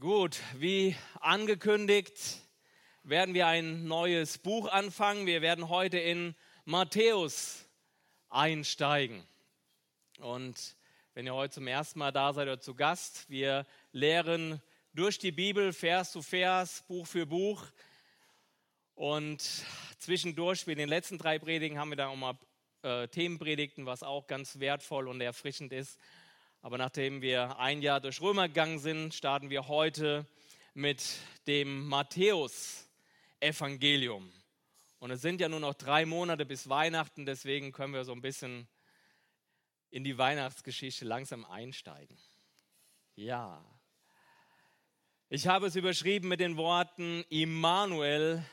Gut, wie angekündigt, werden wir ein neues Buch anfangen. Wir werden heute in Matthäus einsteigen. Und wenn ihr heute zum ersten Mal da seid oder zu Gast, wir lehren durch die Bibel Vers zu Vers, Buch für Buch. Und zwischendurch, wie in den letzten drei Predigen, haben wir dann auch mal äh, Themenpredigten, was auch ganz wertvoll und erfrischend ist. Aber nachdem wir ein Jahr durch Römer gegangen sind, starten wir heute mit dem Matthäus-Evangelium. Und es sind ja nur noch drei Monate bis Weihnachten, deswegen können wir so ein bisschen in die Weihnachtsgeschichte langsam einsteigen. Ja. Ich habe es überschrieben mit den Worten Immanuel,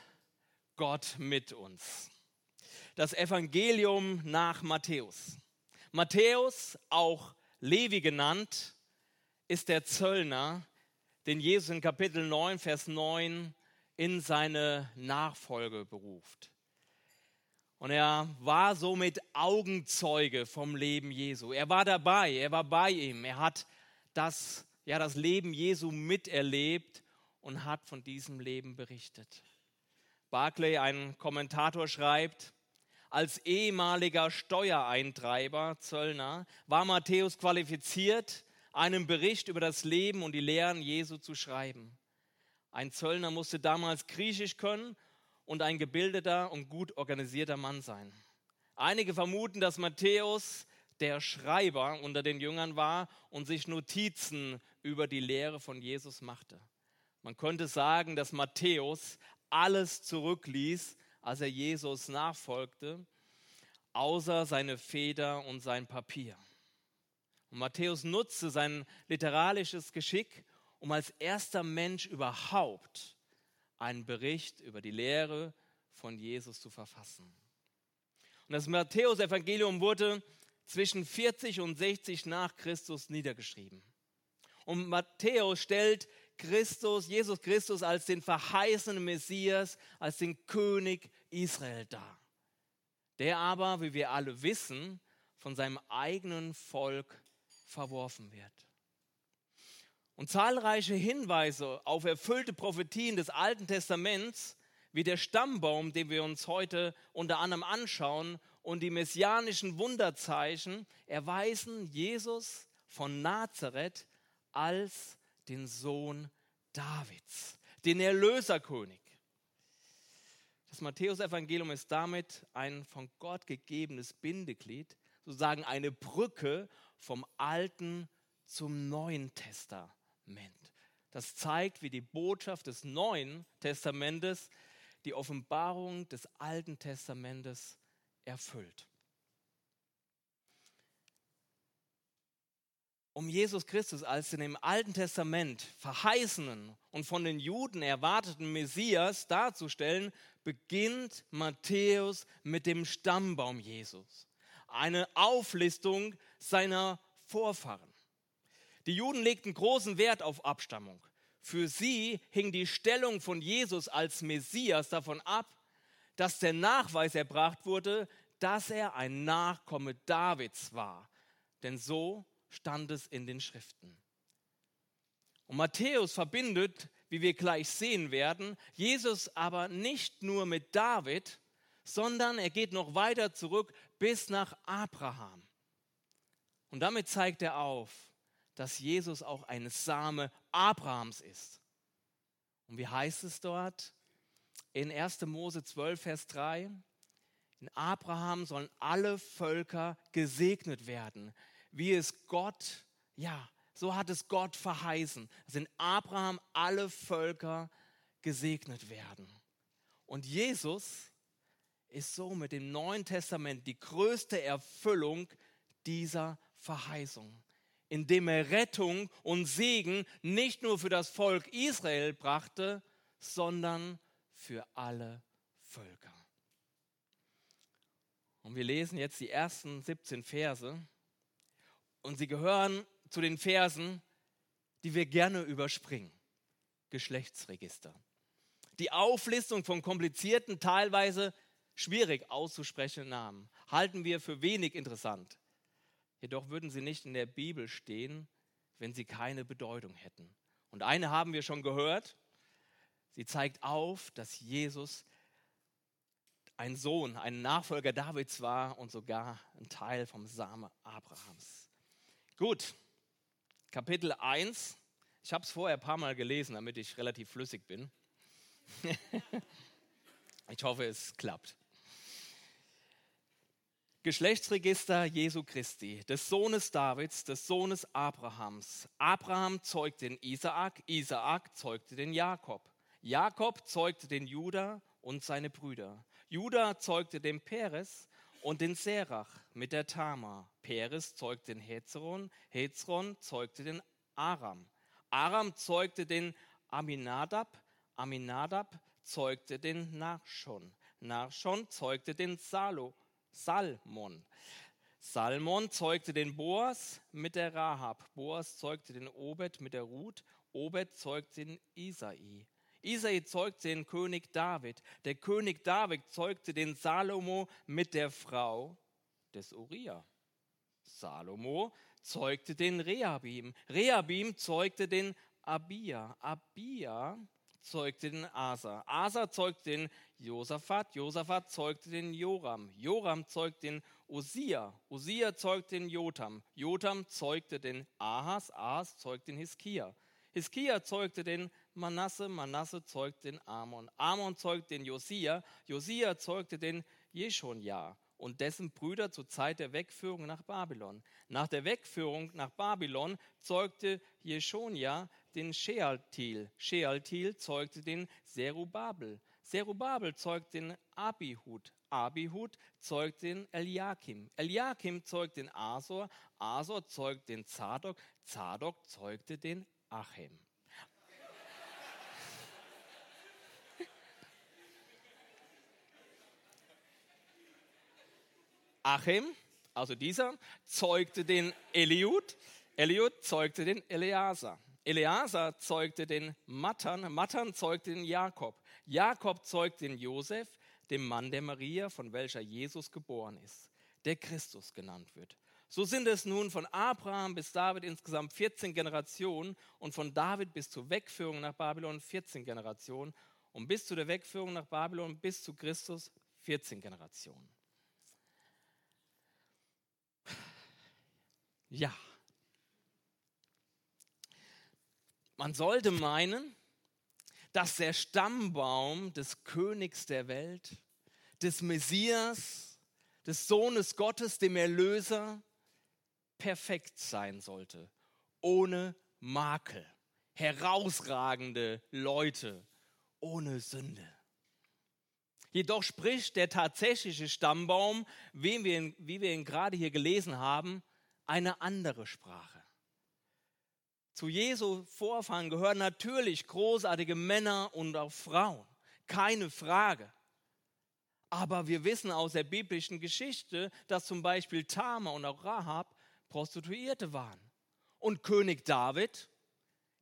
Gott mit uns. Das Evangelium nach Matthäus. Matthäus, auch Levi genannt, ist der Zöllner, den Jesus in Kapitel 9, Vers 9 in seine Nachfolge beruft. Und er war somit Augenzeuge vom Leben Jesu. Er war dabei, er war bei ihm. Er hat das, ja, das Leben Jesu miterlebt und hat von diesem Leben berichtet. Barclay, ein Kommentator, schreibt, als ehemaliger Steuereintreiber, Zöllner, war Matthäus qualifiziert, einen Bericht über das Leben und die Lehren Jesu zu schreiben. Ein Zöllner musste damals Griechisch können und ein gebildeter und gut organisierter Mann sein. Einige vermuten, dass Matthäus der Schreiber unter den Jüngern war und sich Notizen über die Lehre von Jesus machte. Man könnte sagen, dass Matthäus alles zurückließ, als er Jesus nachfolgte, außer seine Feder und sein Papier. Und Matthäus nutzte sein literarisches Geschick, um als erster Mensch überhaupt einen Bericht über die Lehre von Jesus zu verfassen. Und das Matthäus-Evangelium wurde zwischen 40 und 60 nach Christus niedergeschrieben. Und Matthäus stellt Christus, Jesus Christus als den verheißenen Messias, als den König Israel dar. Der aber, wie wir alle wissen, von seinem eigenen Volk verworfen wird. Und zahlreiche Hinweise auf erfüllte Prophetien des Alten Testaments, wie der Stammbaum, den wir uns heute unter anderem anschauen, und die messianischen Wunderzeichen erweisen Jesus von Nazareth als den Sohn Davids, den Erlöserkönig. Das Matthäusevangelium ist damit ein von Gott gegebenes Bindeglied, sozusagen eine Brücke vom Alten zum Neuen Testament. Das zeigt, wie die Botschaft des Neuen Testamentes die Offenbarung des Alten Testamentes erfüllt. Um Jesus Christus als den im Alten Testament verheißenen und von den Juden erwarteten Messias darzustellen, beginnt Matthäus mit dem Stammbaum Jesus. Eine Auflistung seiner Vorfahren. Die Juden legten großen Wert auf Abstammung. Für sie hing die Stellung von Jesus als Messias davon ab, dass der Nachweis erbracht wurde, dass er ein Nachkomme Davids war. Denn so stand es in den Schriften. Und Matthäus verbindet, wie wir gleich sehen werden, Jesus aber nicht nur mit David, sondern er geht noch weiter zurück bis nach Abraham. Und damit zeigt er auf, dass Jesus auch ein Same Abrahams ist. Und wie heißt es dort? In 1. Mose 12, Vers 3. In Abraham sollen alle Völker gesegnet werden wie es Gott, ja, so hat es Gott verheißen, dass in Abraham alle Völker gesegnet werden. Und Jesus ist so mit dem Neuen Testament die größte Erfüllung dieser Verheißung, indem er Rettung und Segen nicht nur für das Volk Israel brachte, sondern für alle Völker. Und wir lesen jetzt die ersten 17 Verse und sie gehören zu den Versen, die wir gerne überspringen. Geschlechtsregister. Die Auflistung von komplizierten, teilweise schwierig auszusprechenden Namen halten wir für wenig interessant. Jedoch würden sie nicht in der Bibel stehen, wenn sie keine Bedeutung hätten. Und eine haben wir schon gehört. Sie zeigt auf, dass Jesus ein Sohn, ein Nachfolger Davids war und sogar ein Teil vom Same Abrahams. Gut, Kapitel 1. Ich habe es vorher ein paar Mal gelesen, damit ich relativ flüssig bin. ich hoffe, es klappt. Geschlechtsregister Jesu Christi, des Sohnes Davids, des Sohnes Abrahams. Abraham zeugte den Isaak, Isaak zeugte den Jakob. Jakob zeugte den Judah und seine Brüder. Judah zeugte den Peres und den Serach mit der Tama. Peres zeugte den Hezron, Hezron zeugte den Aram. Aram zeugte den Aminadab, Aminadab zeugte den Nachschon. Nachschon zeugte den Salo, Salmon. Salmon zeugte den Boas mit der Rahab. Boas zeugte den Obed mit der Ruth. Obed zeugte den Isai. Isai zeugte den König David. Der König David zeugte den Salomo mit der Frau des Uriah. Salomo zeugte den Rehabim. Rehabim zeugte den Abia. Abia zeugte den Asa. Asa zeugte den Josaphat. Josaphat zeugte den Joram. Joram zeugte den Usia. Usia zeugte den Jotam. Jotam zeugte den Ahas. Ahas zeugte den Hiskia. Hiskia zeugte den Manasse. Manasse zeugte den Amon. Amon zeugte den Josia. Josia zeugte den Jeshonja und dessen Brüder zur Zeit der Wegführung nach Babylon. Nach der Wegführung nach Babylon zeugte Jeschonia den Shealtil. Shealtil zeugte den Serubabel. Serubabel zeugte den Abihud. Abihud zeugt den Eliakim. Eliakim zeugt den Asor. Asor zeugt den Zadok. Zadok zeugte den Achem. Achim, also dieser, zeugte den Eliud. Eliud zeugte den Eleazar. Eleazar zeugte den Matan. Matan zeugte den Jakob. Jakob zeugte den Josef, dem Mann der Maria, von welcher Jesus geboren ist, der Christus genannt wird. So sind es nun von Abraham bis David insgesamt 14 Generationen und von David bis zur Wegführung nach Babylon 14 Generationen und bis zu der Wegführung nach Babylon bis zu Christus 14 Generationen. Ja. Man sollte meinen, dass der Stammbaum des Königs der Welt, des Messias, des Sohnes Gottes, dem Erlöser, perfekt sein sollte, ohne Makel, herausragende Leute, ohne Sünde. Jedoch spricht der tatsächliche Stammbaum, wie wir ihn, wie wir ihn gerade hier gelesen haben, eine andere Sprache. Zu Jesu Vorfahren gehören natürlich großartige Männer und auch Frauen, keine Frage. Aber wir wissen aus der biblischen Geschichte, dass zum Beispiel Tama und auch Rahab Prostituierte waren. Und König David,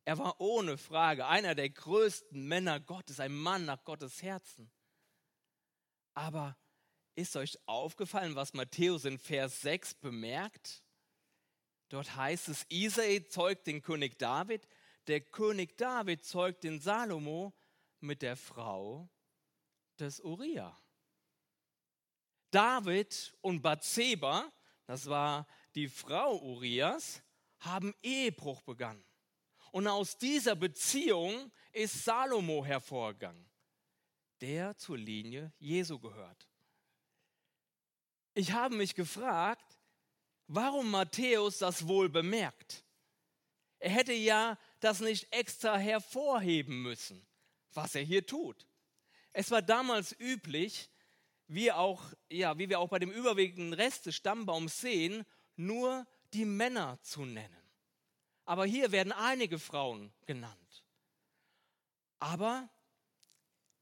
er war ohne Frage einer der größten Männer Gottes, ein Mann nach Gottes Herzen. Aber ist euch aufgefallen, was Matthäus in Vers 6 bemerkt? Dort heißt es, Isai zeugt den König David, der König David zeugt den Salomo mit der Frau des Uriah. David und Bathseba, das war die Frau Urias, haben Ehebruch begangen. Und aus dieser Beziehung ist Salomo hervorgegangen, der zur Linie Jesu gehört. Ich habe mich gefragt, warum Matthäus das wohl bemerkt. Er hätte ja das nicht extra hervorheben müssen, was er hier tut. Es war damals üblich, wie, auch, ja, wie wir auch bei dem überwiegenden Rest des Stammbaums sehen, nur die Männer zu nennen. Aber hier werden einige Frauen genannt. Aber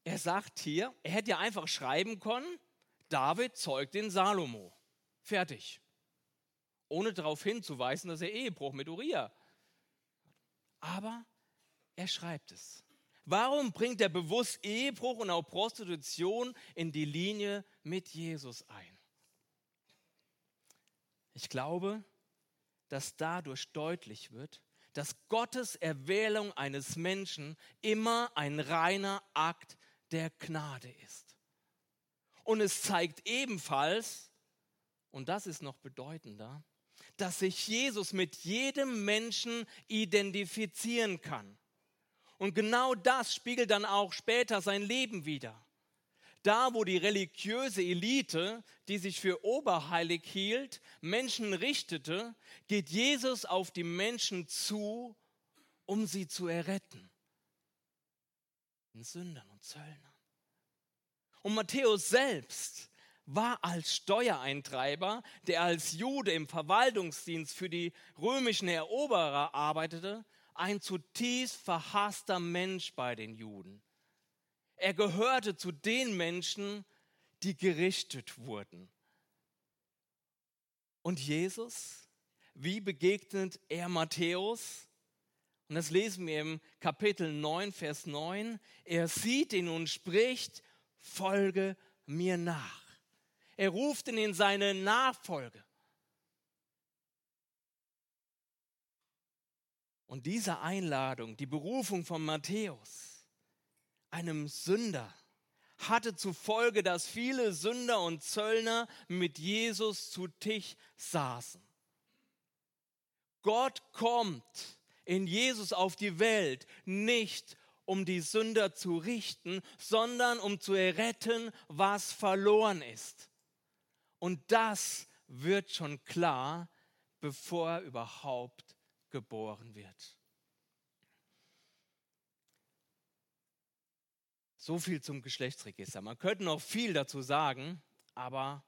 er sagt hier, er hätte ja einfach schreiben können, David zeugt den Salomo. Fertig ohne darauf hinzuweisen, dass er Ehebruch mit Uriah. Aber er schreibt es. Warum bringt er bewusst Ehebruch und auch Prostitution in die Linie mit Jesus ein? Ich glaube, dass dadurch deutlich wird, dass Gottes Erwählung eines Menschen immer ein reiner Akt der Gnade ist. Und es zeigt ebenfalls, und das ist noch bedeutender, dass sich Jesus mit jedem Menschen identifizieren kann. Und genau das spiegelt dann auch später sein Leben wider. Da, wo die religiöse Elite, die sich für oberheilig hielt, Menschen richtete, geht Jesus auf die Menschen zu, um sie zu erretten. Den Sündern und Zöllnern. Und Matthäus selbst war als Steuereintreiber, der als Jude im Verwaltungsdienst für die römischen Eroberer arbeitete, ein zutiefst verhasster Mensch bei den Juden. Er gehörte zu den Menschen, die gerichtet wurden. Und Jesus, wie begegnet er Matthäus? Und das lesen wir im Kapitel 9, Vers 9. Er sieht ihn und spricht, folge mir nach. Er ruft ihn in seine Nachfolge. Und diese Einladung, die Berufung von Matthäus, einem Sünder, hatte zur Folge, dass viele Sünder und Zöllner mit Jesus zu Tisch saßen. Gott kommt in Jesus auf die Welt nicht, um die Sünder zu richten, sondern um zu erretten, was verloren ist. Und das wird schon klar, bevor er überhaupt geboren wird. So viel zum Geschlechtsregister. Man könnte noch viel dazu sagen, aber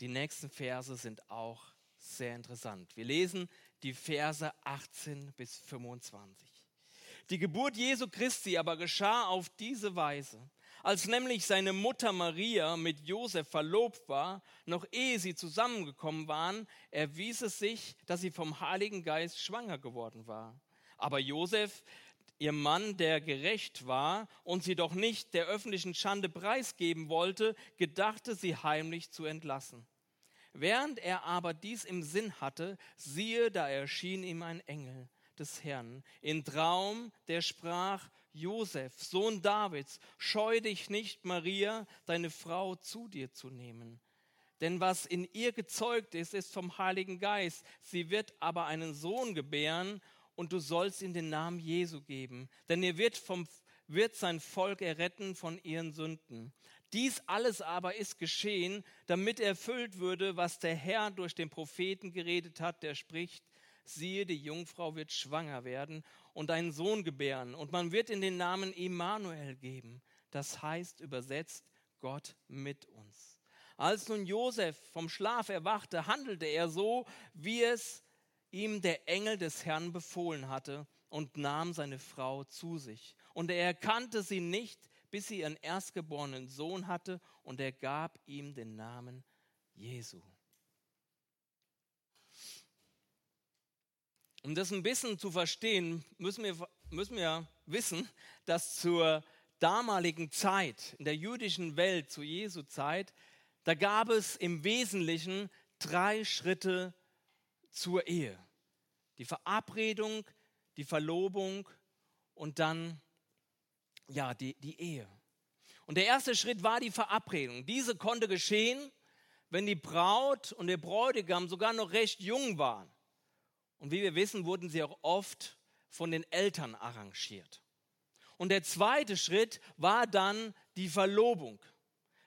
die nächsten Verse sind auch sehr interessant. Wir lesen die Verse 18 bis 25. Die Geburt Jesu Christi aber geschah auf diese Weise. Als nämlich seine Mutter Maria mit Josef verlobt war, noch ehe sie zusammengekommen waren, erwies es sich, dass sie vom Heiligen Geist schwanger geworden war. Aber Josef, ihr Mann, der gerecht war und sie doch nicht der öffentlichen Schande preisgeben wollte, gedachte sie heimlich zu entlassen. Während er aber dies im Sinn hatte, siehe, da erschien ihm ein Engel des Herrn in Traum, der sprach, Josef, Sohn Davids, scheu dich nicht, Maria, deine Frau, zu dir zu nehmen. Denn was in ihr gezeugt ist, ist vom Heiligen Geist. Sie wird aber einen Sohn gebären und du sollst ihm den Namen Jesu geben. Denn er wird, vom, wird sein Volk erretten von ihren Sünden. Dies alles aber ist geschehen, damit erfüllt würde, was der Herr durch den Propheten geredet hat, der spricht, siehe, die Jungfrau wird schwanger werden und einen Sohn gebären und man wird in den Namen Immanuel geben. Das heißt übersetzt Gott mit uns. Als nun Josef vom Schlaf erwachte, handelte er so, wie es ihm der Engel des Herrn befohlen hatte und nahm seine Frau zu sich. Und er erkannte sie nicht, bis sie ihren erstgeborenen Sohn hatte, und er gab ihm den Namen Jesu. Um das ein bisschen zu verstehen, müssen wir, müssen wir wissen, dass zur damaligen Zeit, in der jüdischen Welt, zu Jesu Zeit, da gab es im Wesentlichen drei Schritte zur Ehe. Die Verabredung, die Verlobung und dann ja, die, die Ehe. Und der erste Schritt war die Verabredung. Diese konnte geschehen, wenn die Braut und der Bräutigam sogar noch recht jung waren. Und wie wir wissen, wurden sie auch oft von den Eltern arrangiert. Und der zweite Schritt war dann die Verlobung.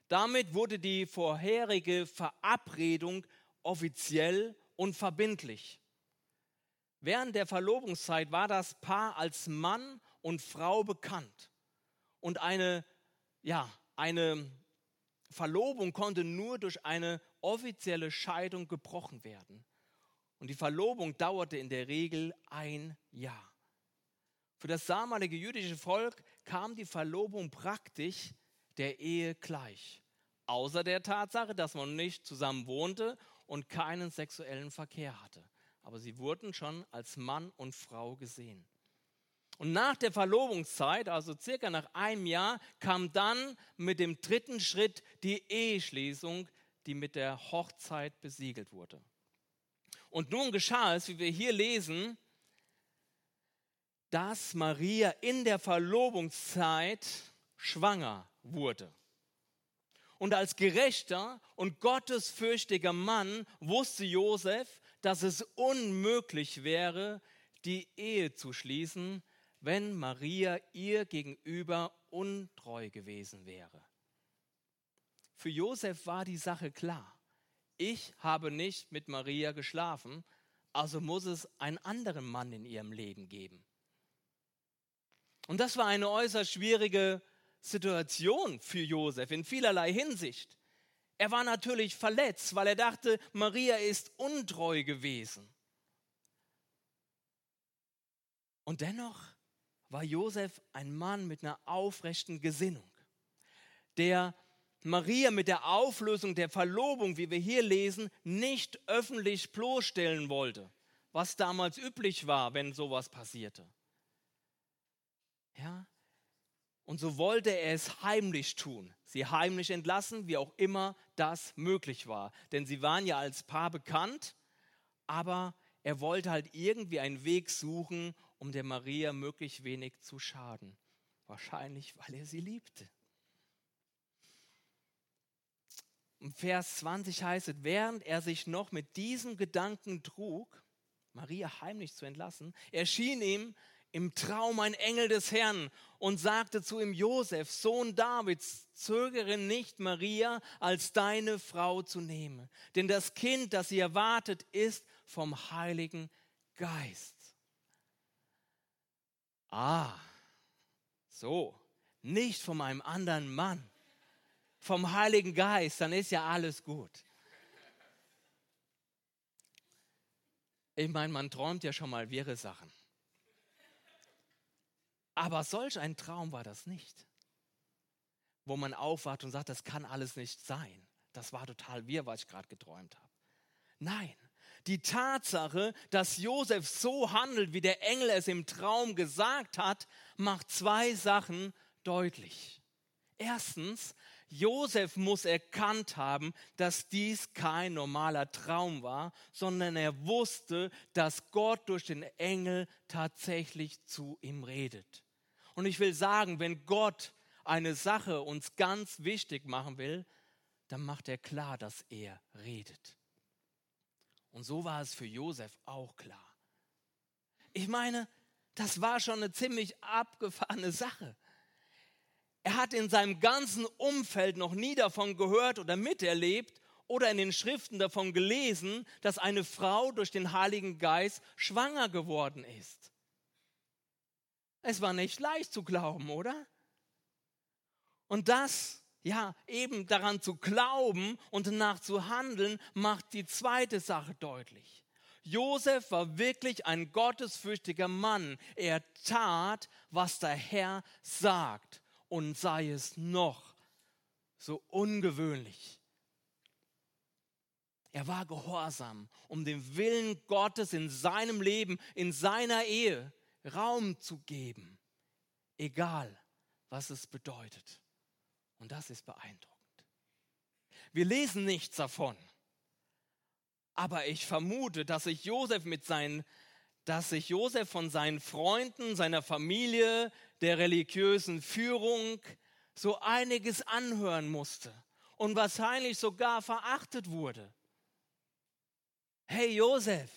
Damit wurde die vorherige Verabredung offiziell und verbindlich. Während der Verlobungszeit war das Paar als Mann und Frau bekannt. Und eine, ja, eine Verlobung konnte nur durch eine offizielle Scheidung gebrochen werden. Und die Verlobung dauerte in der Regel ein Jahr. Für das damalige jüdische Volk kam die Verlobung praktisch der Ehe gleich. Außer der Tatsache, dass man nicht zusammen wohnte und keinen sexuellen Verkehr hatte. Aber sie wurden schon als Mann und Frau gesehen. Und nach der Verlobungszeit, also circa nach einem Jahr, kam dann mit dem dritten Schritt die Eheschließung, die mit der Hochzeit besiegelt wurde. Und nun geschah es, wie wir hier lesen, dass Maria in der Verlobungszeit schwanger wurde. Und als gerechter und gottesfürchtiger Mann wusste Josef, dass es unmöglich wäre, die Ehe zu schließen, wenn Maria ihr gegenüber untreu gewesen wäre. Für Josef war die Sache klar. Ich habe nicht mit Maria geschlafen, also muss es einen anderen Mann in ihrem Leben geben. Und das war eine äußerst schwierige Situation für Josef in vielerlei Hinsicht. Er war natürlich verletzt, weil er dachte, Maria ist untreu gewesen. Und dennoch war Josef ein Mann mit einer aufrechten Gesinnung, der Maria mit der Auflösung der Verlobung, wie wir hier lesen, nicht öffentlich bloßstellen wollte, was damals üblich war, wenn sowas passierte. Ja, und so wollte er es heimlich tun, sie heimlich entlassen, wie auch immer das möglich war. Denn sie waren ja als Paar bekannt, aber er wollte halt irgendwie einen Weg suchen, um der Maria möglichst wenig zu schaden. Wahrscheinlich, weil er sie liebte. Vers 20 heißt es, während er sich noch mit diesem Gedanken trug, Maria heimlich zu entlassen, erschien ihm im Traum ein Engel des Herrn und sagte zu ihm, Josef, Sohn Davids, zögere nicht, Maria als deine Frau zu nehmen, denn das Kind, das sie erwartet, ist vom Heiligen Geist. Ah, so, nicht von einem anderen Mann, vom Heiligen Geist, dann ist ja alles gut. Ich meine, man träumt ja schon mal wirre Sachen. Aber solch ein Traum war das nicht, wo man aufwacht und sagt, das kann alles nicht sein. Das war total wir, was ich gerade geträumt habe. Nein, die Tatsache, dass Josef so handelt, wie der Engel es im Traum gesagt hat, macht zwei Sachen deutlich. Erstens, Josef muss erkannt haben, dass dies kein normaler Traum war, sondern er wusste, dass Gott durch den Engel tatsächlich zu ihm redet. Und ich will sagen, wenn Gott eine Sache uns ganz wichtig machen will, dann macht er klar, dass er redet. Und so war es für Josef auch klar. Ich meine, das war schon eine ziemlich abgefahrene Sache. Er hat in seinem ganzen Umfeld noch nie davon gehört oder miterlebt oder in den Schriften davon gelesen, dass eine Frau durch den Heiligen Geist schwanger geworden ist. Es war nicht leicht zu glauben, oder? Und das, ja, eben daran zu glauben und danach zu handeln, macht die zweite Sache deutlich. Josef war wirklich ein gottesfürchtiger Mann. Er tat, was der Herr sagt und sei es noch so ungewöhnlich. Er war gehorsam, um dem Willen Gottes in seinem Leben, in seiner Ehe Raum zu geben, egal was es bedeutet. Und das ist beeindruckend. Wir lesen nichts davon. Aber ich vermute, dass sich Josef mit seinen dass sich Josef von seinen Freunden, seiner Familie, der religiösen Führung so einiges anhören musste und wahrscheinlich sogar verachtet wurde. Hey Josef,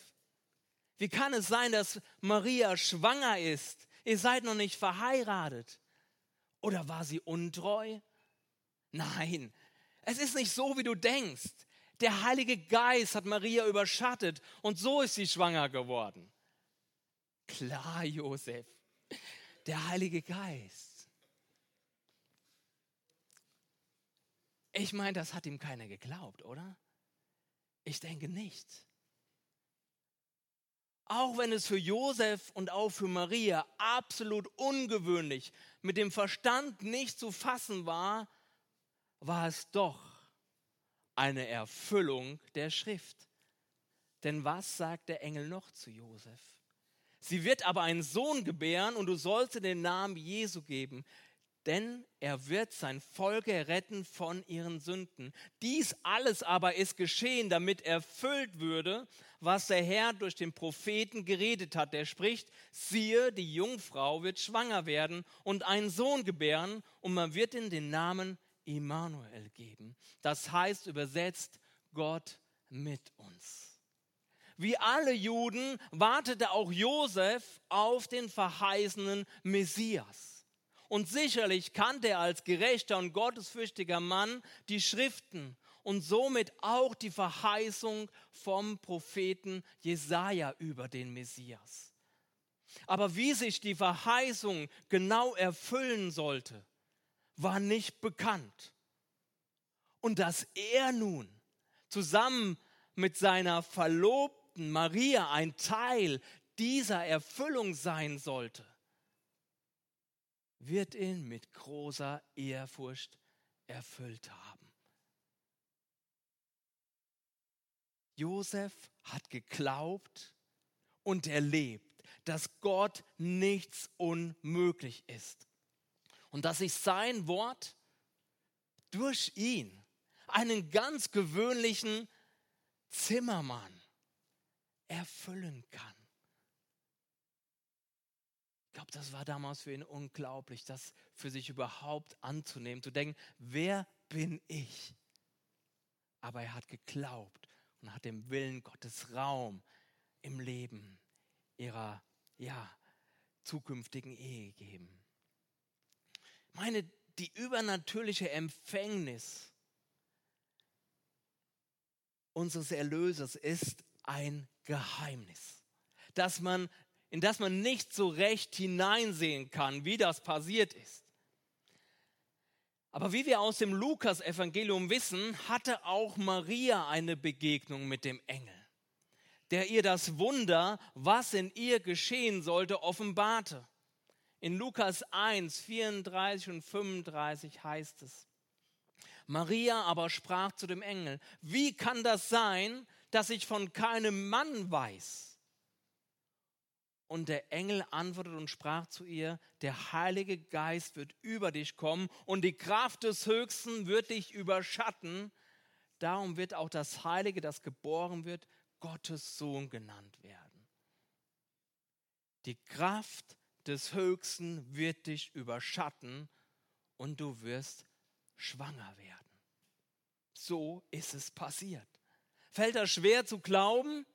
wie kann es sein, dass Maria schwanger ist? Ihr seid noch nicht verheiratet. Oder war sie untreu? Nein, es ist nicht so, wie du denkst. Der Heilige Geist hat Maria überschattet und so ist sie schwanger geworden. Klar, Josef, der Heilige Geist. Ich meine, das hat ihm keiner geglaubt, oder? Ich denke nicht. Auch wenn es für Josef und auch für Maria absolut ungewöhnlich, mit dem Verstand nicht zu fassen war, war es doch eine Erfüllung der Schrift. Denn was sagt der Engel noch zu Josef? Sie wird aber einen Sohn gebären und du sollst den Namen Jesu geben, denn er wird sein Volk erretten von ihren Sünden. Dies alles aber ist geschehen, damit erfüllt würde, was der Herr durch den Propheten geredet hat. Der spricht, siehe, die Jungfrau wird schwanger werden und einen Sohn gebären und man wird ihm den Namen Immanuel geben. Das heißt übersetzt Gott mit uns. Wie alle Juden wartete auch Josef auf den verheißenen Messias. Und sicherlich kannte er als gerechter und gottesfürchtiger Mann die Schriften und somit auch die Verheißung vom Propheten Jesaja über den Messias. Aber wie sich die Verheißung genau erfüllen sollte, war nicht bekannt. Und dass er nun zusammen mit seiner Verlobten Maria ein Teil dieser Erfüllung sein sollte, wird ihn mit großer Ehrfurcht erfüllt haben. Josef hat geglaubt und erlebt, dass Gott nichts unmöglich ist und dass sich sein Wort durch ihn, einen ganz gewöhnlichen Zimmermann, erfüllen kann. Ich glaube, das war damals für ihn unglaublich, das für sich überhaupt anzunehmen, zu denken, wer bin ich? Aber er hat geglaubt und hat dem Willen Gottes Raum im Leben ihrer ja, zukünftigen Ehe gegeben. Meine, die übernatürliche Empfängnis unseres Erlösers ist ein Geheimnis, dass man in das man nicht so recht hineinsehen kann, wie das passiert ist. Aber wie wir aus dem Lukas-Evangelium wissen, hatte auch Maria eine Begegnung mit dem Engel, der ihr das Wunder, was in ihr geschehen sollte, offenbarte. In Lukas 1, 34 und 35 heißt es, Maria aber sprach zu dem Engel, wie kann das sein, dass ich von keinem Mann weiß? Und der Engel antwortete und sprach zu ihr, der Heilige Geist wird über dich kommen und die Kraft des Höchsten wird dich überschatten. Darum wird auch das Heilige, das geboren wird, Gottes Sohn genannt werden. Die Kraft des Höchsten wird dich überschatten und du wirst schwanger werden. So ist es passiert. Fällt das schwer zu glauben?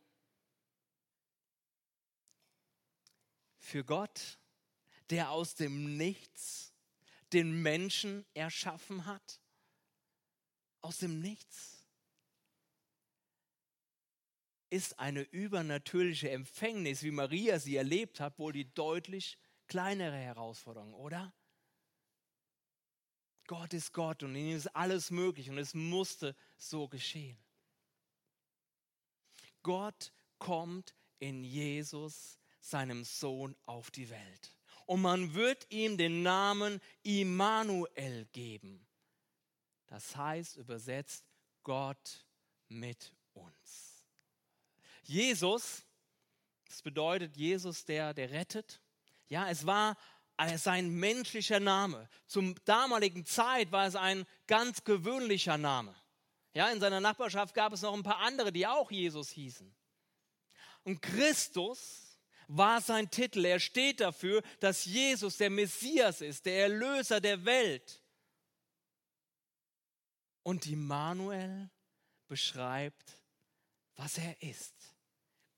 für Gott, der aus dem Nichts den Menschen erschaffen hat? Aus dem Nichts ist eine übernatürliche Empfängnis, wie Maria sie erlebt hat, wohl die deutlich kleinere Herausforderung, oder? Gott ist Gott und in ihm ist alles möglich und es musste so geschehen. Gott kommt in Jesus seinem Sohn auf die Welt. Und man wird ihm den Namen Immanuel geben. Das heißt übersetzt Gott mit uns. Jesus, das bedeutet Jesus, der, der rettet. Ja, es war sein menschlicher Name. Zum damaligen Zeit war es ein ganz gewöhnlicher Name. Ja, in seiner Nachbarschaft gab es noch ein paar andere, die auch Jesus hießen. Und Christus war sein Titel. Er steht dafür, dass Jesus der Messias ist, der Erlöser der Welt. Und Immanuel beschreibt, was er ist.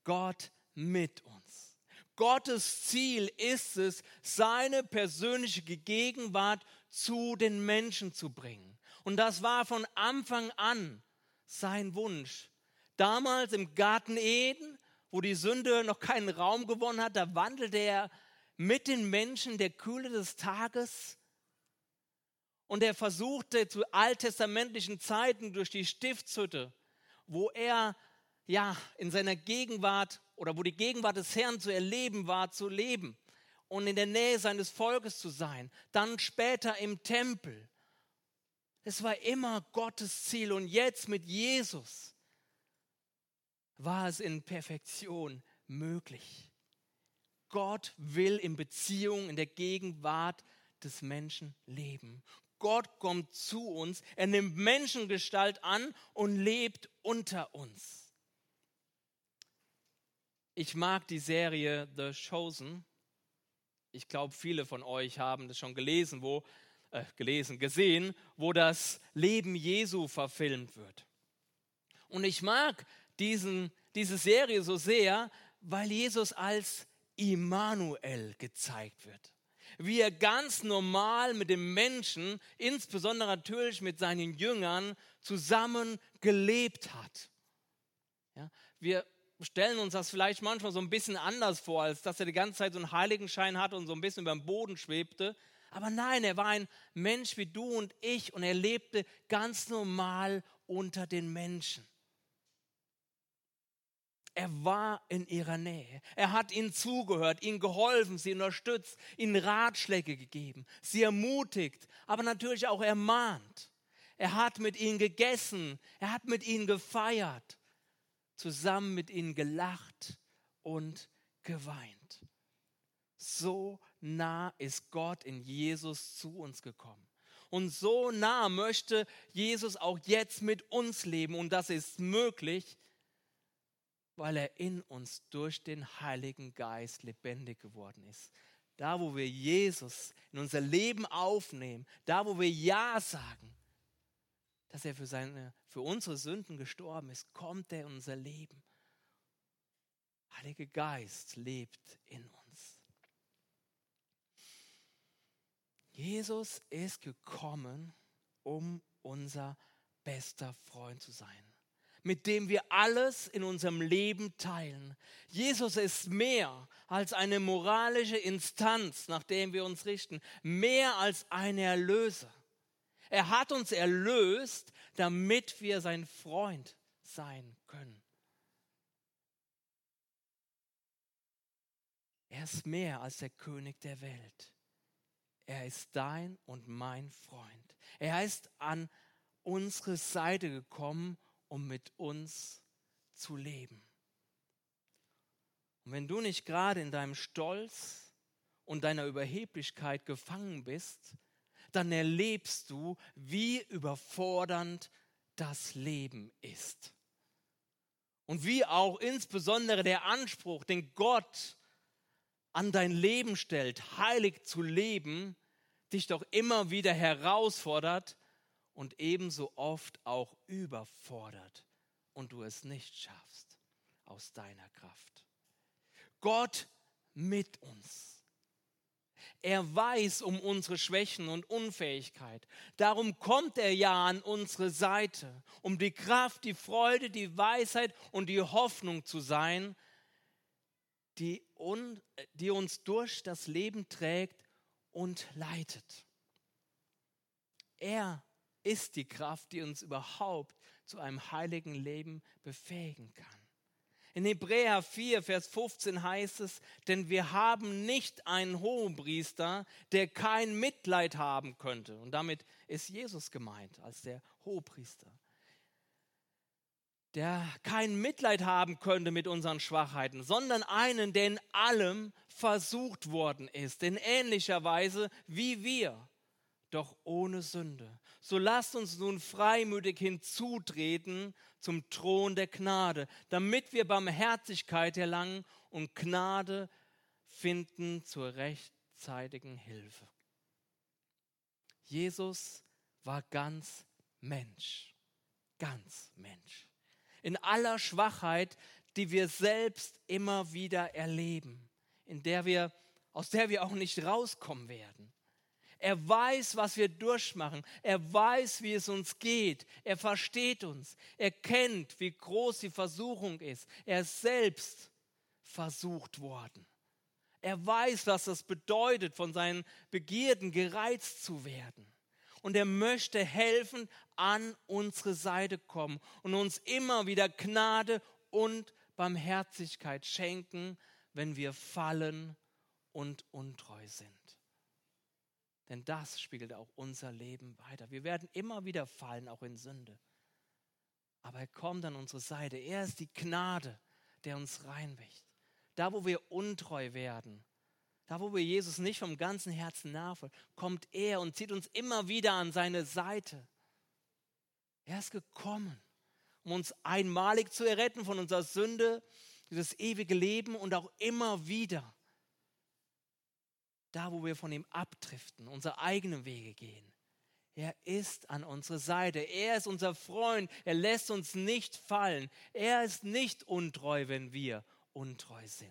Gott mit uns. Gottes Ziel ist es, seine persönliche Gegenwart zu den Menschen zu bringen. Und das war von Anfang an sein Wunsch. Damals im Garten Eden wo die Sünde noch keinen Raum gewonnen hat, da wandelte er mit den Menschen der Kühle des Tages und er versuchte zu alttestamentlichen Zeiten durch die Stiftshütte, wo er ja in seiner Gegenwart oder wo die Gegenwart des Herrn zu erleben war, zu leben und in der Nähe seines Volkes zu sein. Dann später im Tempel. Es war immer Gottes Ziel und jetzt mit Jesus war es in Perfektion möglich. Gott will in Beziehung, in der Gegenwart des Menschen leben. Gott kommt zu uns, er nimmt Menschengestalt an und lebt unter uns. Ich mag die Serie The Chosen. Ich glaube, viele von euch haben das schon gelesen, wo äh, gelesen, gesehen, wo das Leben Jesu verfilmt wird. Und ich mag diesen, diese Serie so sehr, weil Jesus als Immanuel gezeigt wird. Wie er ganz normal mit dem Menschen, insbesondere natürlich mit seinen Jüngern, zusammen gelebt hat. Ja, wir stellen uns das vielleicht manchmal so ein bisschen anders vor, als dass er die ganze Zeit so einen Heiligenschein hatte und so ein bisschen über dem Boden schwebte. Aber nein, er war ein Mensch wie du und ich und er lebte ganz normal unter den Menschen. Er war in ihrer Nähe. Er hat ihnen zugehört, ihnen geholfen, sie unterstützt, ihnen Ratschläge gegeben, sie ermutigt, aber natürlich auch ermahnt. Er hat mit ihnen gegessen, er hat mit ihnen gefeiert, zusammen mit ihnen gelacht und geweint. So nah ist Gott in Jesus zu uns gekommen. Und so nah möchte Jesus auch jetzt mit uns leben. Und das ist möglich, weil er in uns durch den Heiligen Geist lebendig geworden ist. Da, wo wir Jesus in unser Leben aufnehmen, da, wo wir Ja sagen, dass er für, seine, für unsere Sünden gestorben ist, kommt er in unser Leben. Heiliger Geist lebt in uns. Jesus ist gekommen, um unser bester Freund zu sein mit dem wir alles in unserem Leben teilen. Jesus ist mehr als eine moralische Instanz, nach der wir uns richten, mehr als ein Erlöser. Er hat uns erlöst, damit wir sein Freund sein können. Er ist mehr als der König der Welt. Er ist dein und mein Freund. Er ist an unsere Seite gekommen, um mit uns zu leben. Und wenn du nicht gerade in deinem Stolz und deiner Überheblichkeit gefangen bist, dann erlebst du, wie überfordernd das Leben ist. Und wie auch insbesondere der Anspruch, den Gott an dein Leben stellt, heilig zu leben, dich doch immer wieder herausfordert, und ebenso oft auch überfordert und du es nicht schaffst aus deiner Kraft. Gott mit uns. Er weiß um unsere Schwächen und Unfähigkeit. Darum kommt er ja an unsere Seite, um die Kraft, die Freude, die Weisheit und die Hoffnung zu sein, die, un, die uns durch das Leben trägt und leitet. Er ist die Kraft, die uns überhaupt zu einem heiligen Leben befähigen kann. In Hebräer 4, Vers 15 heißt es, denn wir haben nicht einen Hohenpriester, der kein Mitleid haben könnte. Und damit ist Jesus gemeint als der Hohepriester. Der kein Mitleid haben könnte mit unseren Schwachheiten, sondern einen, der in allem versucht worden ist, in ähnlicher Weise wie wir doch ohne Sünde. So lasst uns nun freimütig hinzutreten zum Thron der Gnade, damit wir Barmherzigkeit erlangen und Gnade finden zur rechtzeitigen Hilfe. Jesus war ganz Mensch, ganz Mensch. In aller Schwachheit, die wir selbst immer wieder erleben, in der wir, aus der wir auch nicht rauskommen werden. Er weiß, was wir durchmachen. Er weiß, wie es uns geht. Er versteht uns. Er kennt, wie groß die Versuchung ist. Er ist selbst versucht worden. Er weiß, was das bedeutet, von seinen Begierden gereizt zu werden. Und er möchte helfen, an unsere Seite kommen und uns immer wieder Gnade und Barmherzigkeit schenken, wenn wir fallen und untreu sind. Denn das spiegelt auch unser Leben weiter. Wir werden immer wieder fallen, auch in Sünde. Aber er kommt an unsere Seite. Er ist die Gnade, der uns reinwächt. Da, wo wir untreu werden, da wo wir Jesus nicht vom ganzen Herzen nachfolgen, kommt er und zieht uns immer wieder an seine Seite. Er ist gekommen, um uns einmalig zu erretten von unserer Sünde, dieses ewige Leben und auch immer wieder da, wo wir von ihm abdriften, unsere eigenen Wege gehen. Er ist an unserer Seite. Er ist unser Freund. Er lässt uns nicht fallen. Er ist nicht untreu, wenn wir untreu sind.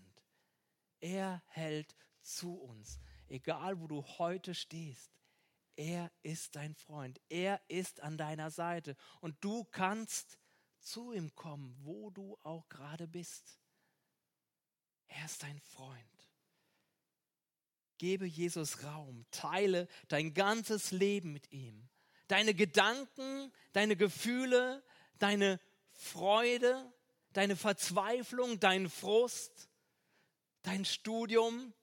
Er hält zu uns, egal wo du heute stehst. Er ist dein Freund. Er ist an deiner Seite. Und du kannst zu ihm kommen, wo du auch gerade bist. Er ist dein Freund. Gebe Jesus Raum, teile dein ganzes Leben mit ihm. Deine Gedanken, deine Gefühle, deine Freude, deine Verzweiflung, dein Frust, dein Studium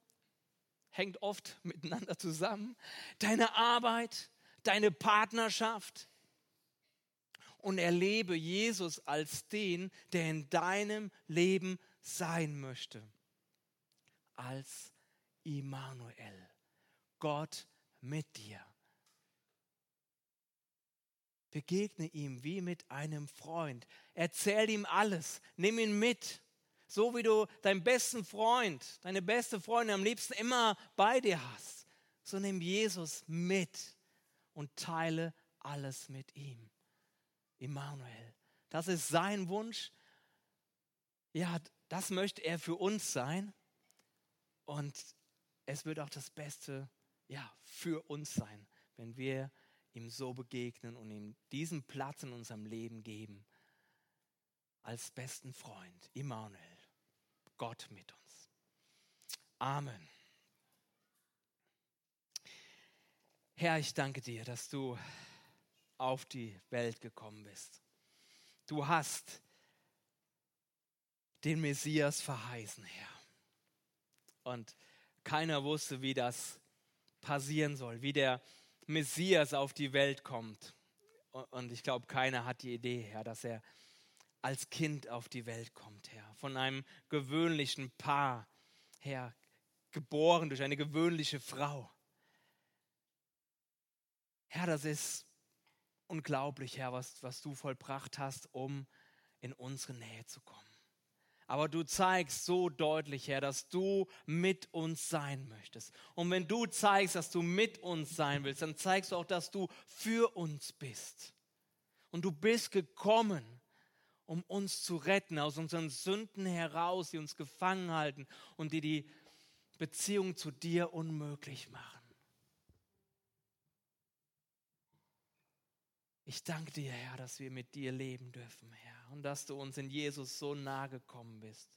hängt oft miteinander zusammen. Deine Arbeit, deine Partnerschaft. Und erlebe Jesus als den, der in deinem Leben sein möchte. Als Immanuel, Gott mit dir. Begegne ihm wie mit einem Freund. Erzähl ihm alles. Nimm ihn mit. So wie du deinen besten Freund, deine beste Freundin am liebsten immer bei dir hast. So nimm Jesus mit und teile alles mit ihm. Immanuel. Das ist sein Wunsch. Ja, das möchte er für uns sein. Und es wird auch das Beste ja, für uns sein, wenn wir ihm so begegnen und ihm diesen Platz in unserem Leben geben als besten Freund, Immanuel, Gott mit uns. Amen. Herr, ich danke dir, dass du auf die Welt gekommen bist. Du hast den Messias verheißen, Herr. Und keiner wusste, wie das passieren soll, wie der Messias auf die Welt kommt. Und ich glaube, keiner hat die Idee, Herr, dass er als Kind auf die Welt kommt, Herr. Von einem gewöhnlichen Paar, Herr, geboren durch eine gewöhnliche Frau. Herr, das ist unglaublich, Herr, was, was du vollbracht hast, um in unsere Nähe zu kommen. Aber du zeigst so deutlich, Herr, dass du mit uns sein möchtest. Und wenn du zeigst, dass du mit uns sein willst, dann zeigst du auch, dass du für uns bist. Und du bist gekommen, um uns zu retten aus unseren Sünden heraus, die uns gefangen halten und die die Beziehung zu dir unmöglich machen. Ich danke dir, Herr, dass wir mit dir leben dürfen, Herr, und dass du uns in Jesus so nahe gekommen bist.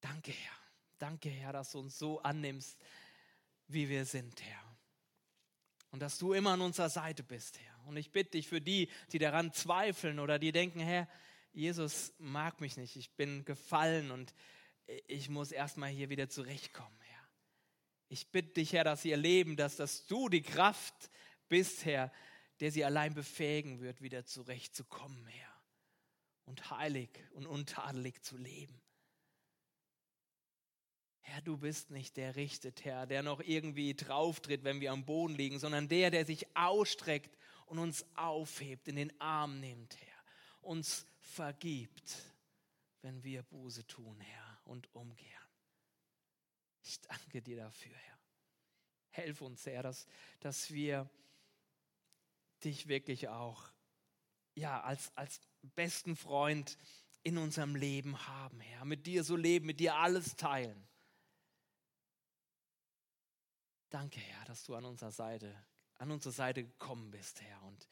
Danke, Herr. Danke, Herr, dass du uns so annimmst, wie wir sind, Herr. Und dass du immer an unserer Seite bist, Herr. Und ich bitte dich für die, die daran zweifeln oder die denken, Herr, Jesus mag mich nicht, ich bin gefallen und ich muss erstmal hier wieder zurechtkommen. Ich bitte dich, Herr, dass sie erleben, dass, dass du die Kraft bist, Herr, der sie allein befähigen wird, wieder zurechtzukommen, Herr. Und heilig und untadelig zu leben. Herr, du bist nicht der richtet, Herr, der noch irgendwie drauftritt, wenn wir am Boden liegen, sondern der, der sich ausstreckt und uns aufhebt, in den Arm nimmt, Herr, uns vergibt, wenn wir Buße tun, Herr, und umkehren. Ich danke dir dafür, Herr. Helf uns, Herr, dass, dass wir dich wirklich auch ja, als, als besten Freund in unserem Leben haben, Herr. Mit dir so leben, mit dir alles teilen. Danke, Herr, dass du an unserer Seite, an unsere Seite gekommen bist, Herr. Und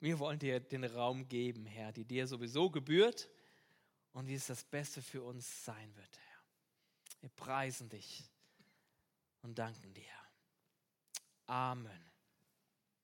wir wollen dir den Raum geben, Herr, die dir sowieso gebührt und wie es das Beste für uns sein wird, Herr. Wir preisen dich und danken dir. Amen.